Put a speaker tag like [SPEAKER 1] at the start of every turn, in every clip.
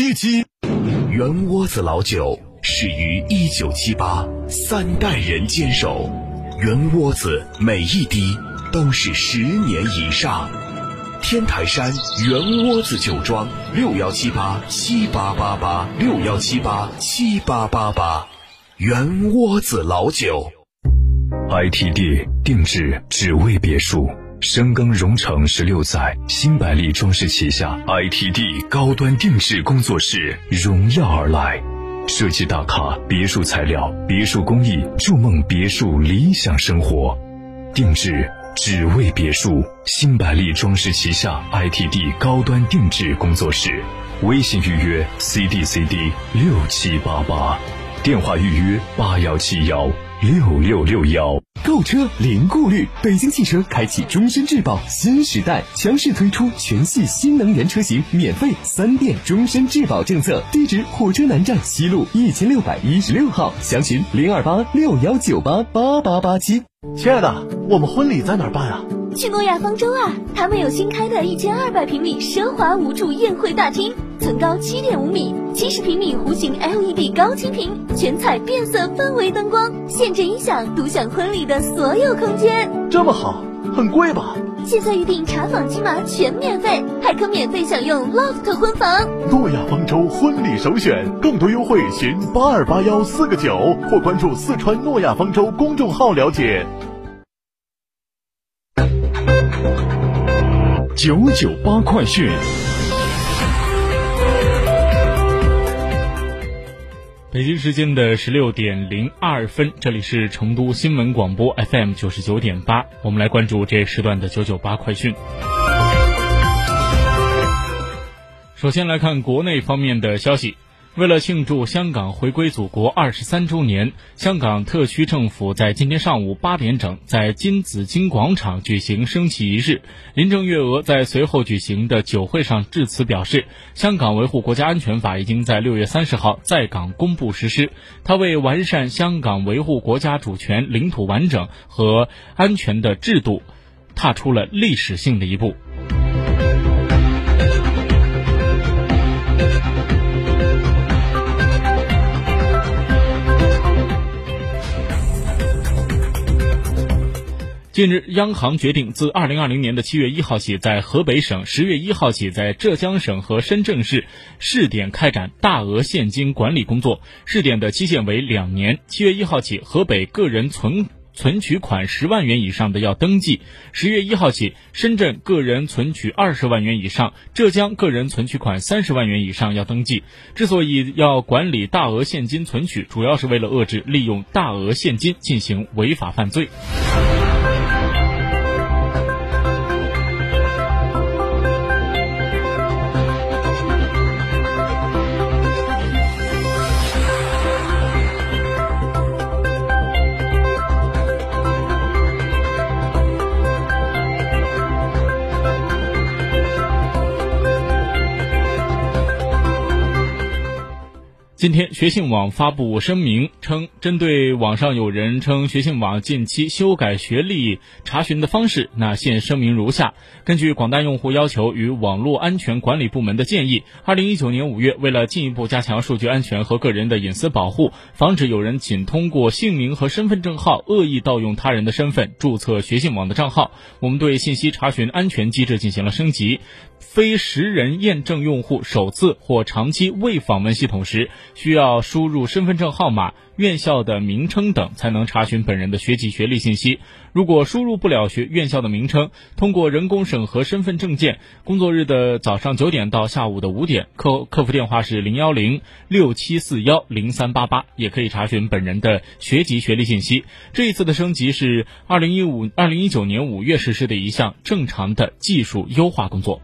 [SPEAKER 1] 一七。
[SPEAKER 2] 圆窝子老酒始于一九七八，三代人坚守，圆窝子每一滴都是十年以上。天台山圆窝子酒庄六幺七八七八八八六幺七八七八八八，圆窝子老酒。
[SPEAKER 3] ITD 定制只为别墅，深耕荣城十六载，新百利装饰旗下 ITD 高端定制工作室荣耀而来，设计大咖别墅材料、别墅工艺，筑梦别墅理想生活，定制只为别墅，新百利装饰旗下 ITD 高端定制工作室，微信预约 CDCD 六七八八，电话预约八幺七幺。六六六幺，
[SPEAKER 4] 购车零顾虑，北京汽车开启终身质保新时代，强势推出全系新能源车型免费三电终身质保政策。地址：火车南站西路一千六百一十六号，详询零二八六幺九八八八八七。
[SPEAKER 5] 亲爱的，我们婚礼在哪儿办啊？
[SPEAKER 6] 去诺亚方舟啊！他们有新开的一千二百平米奢华无柱宴会大厅，层高七点五米，七十平米弧形 LED 高清屏，全彩变色氛围灯光，限制音响，独享婚礼的所有空间。
[SPEAKER 5] 这么好，很贵吧？
[SPEAKER 6] 现在预定查房金码全免费，还可免费享用 loft 婚房。
[SPEAKER 1] 诺亚方舟婚礼首选，更多优惠寻八二八幺四个九或关注四川诺亚方舟公众号了解。
[SPEAKER 3] 九九八快讯。
[SPEAKER 7] 北京时间的十六点零二分，这里是成都新闻广播 FM 九十九点八，我们来关注这时段的九九八快讯。首先来看国内方面的消息。为了庆祝香港回归祖国二十三周年，香港特区政府在今天上午八点整在金紫荆广场举行升旗仪式。林郑月娥在随后举行的酒会上致辞表示，香港维护国家安全法已经在六月三十号在港公布实施，它为完善香港维护国家主权、领土完整和安全的制度，踏出了历史性的一步。近日，央行决定自二零二零年的七月一号起，在河北省十月一号起，在浙江省和深圳市试点开展大额现金管理工作。试点的期限为两年。七月一号起，河北个人存存取款十万元以上的要登记；十月一号起，深圳个人存取二十万元以上，浙江个人存取款三十万元以上要登记。之所以要管理大额现金存取，主要是为了遏制利用大额现金进行违法犯罪。今天，学信网发布声明称，针对网上有人称学信网近期修改学历查询的方式，那现声明如下：根据广大用户要求与网络安全管理部门的建议，二零一九年五月，为了进一步加强数据安全和个人的隐私保护，防止有人仅通过姓名和身份证号恶意盗用他人的身份注册学信网的账号，我们对信息查询安全机制进行了升级。非实人验证用户首次或长期未访问系统时，需要输入身份证号码、院校的名称等，才能查询本人的学籍学历信息。如果输入不了学院校的名称，通过人工审核身份证件，工作日的早上九点到下午的五点，客客服电话是零幺零六七四幺零三八八，也可以查询本人的学籍学历信息。这一次的升级是二零一五二零一九年五月实施的一项正常的技术优化工作。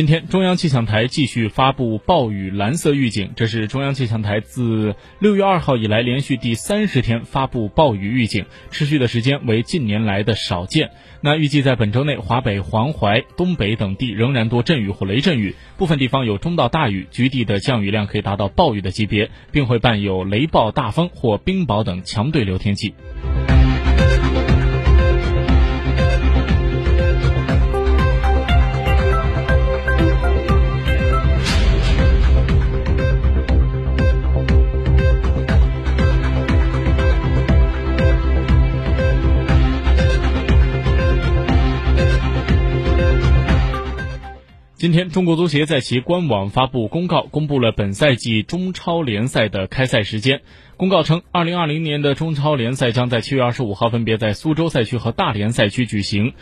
[SPEAKER 7] 今天，中央气象台继续发布暴雨蓝色预警，这是中央气象台自六月二号以来连续第三十天发布暴雨预警，持续的时间为近年来的少见。那预计在本周内，华北、黄淮、东北等地仍然多阵雨或雷阵雨，部分地方有中到大雨，局地的降雨量可以达到暴雨的级别，并会伴有雷暴大风或冰雹等强对流天气。今天，中国足协在其官网发布公告，公布了本赛季中超联赛的开赛时间。公告称，二零二零年的中超联赛将在七月二十五号分别在苏州赛区和大连赛区举行。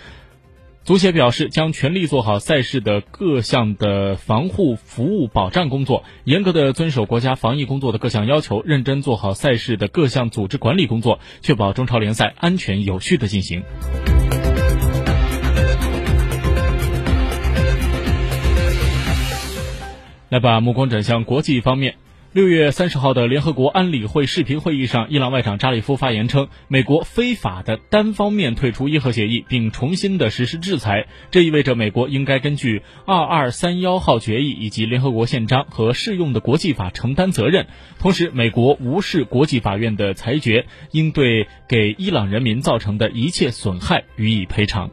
[SPEAKER 7] 足协表示，将全力做好赛事的各项的防护、服务、保障工作，严格的遵守国家防疫工作的各项要求，认真做好赛事的各项组织管理工作，确保中超联赛安全有序的进行。来把目光转向国际方面。六月三十号的联合国安理会视频会议上，伊朗外长扎里夫发言称，美国非法的单方面退出伊核协议，并重新的实施制裁，这意味着美国应该根据二二三幺号决议以及联合国宪章和适用的国际法承担责任。同时，美国无视国际法院的裁决，应对给伊朗人民造成的一切损害予以赔偿。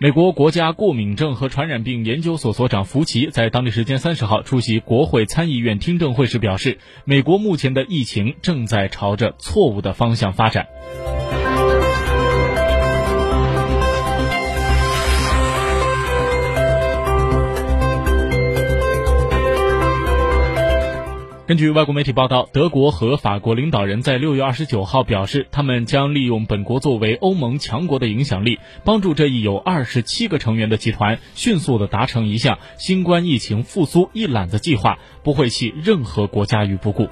[SPEAKER 7] 美国国家过敏症和传染病研究所所长福奇在当地时间三十号出席国会参议院听证会时表示，美国目前的疫情正在朝着错误的方向发展。根据外国媒体报道，德国和法国领导人在六月二十九号表示，他们将利用本国作为欧盟强国的影响力，帮助这一有二十七个成员的集团迅速的达成一项新冠疫情复苏一揽子计划，不会弃任何国家于不顾。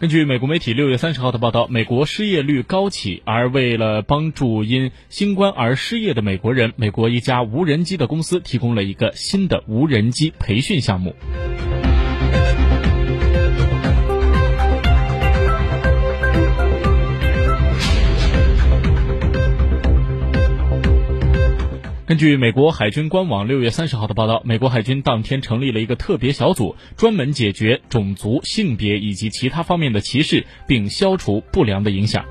[SPEAKER 7] 根据美国媒体六月三十号的报道，美国失业率高企，而为了帮助因新冠而失业的美国人，美国一家无人机的公司提供了一个新的无人机培训项目。根据美国海军官网六月三十号的报道，美国海军当天成立了一个特别小组，专门解决种族、性别以及其他方面的歧视，并消除不良的影响。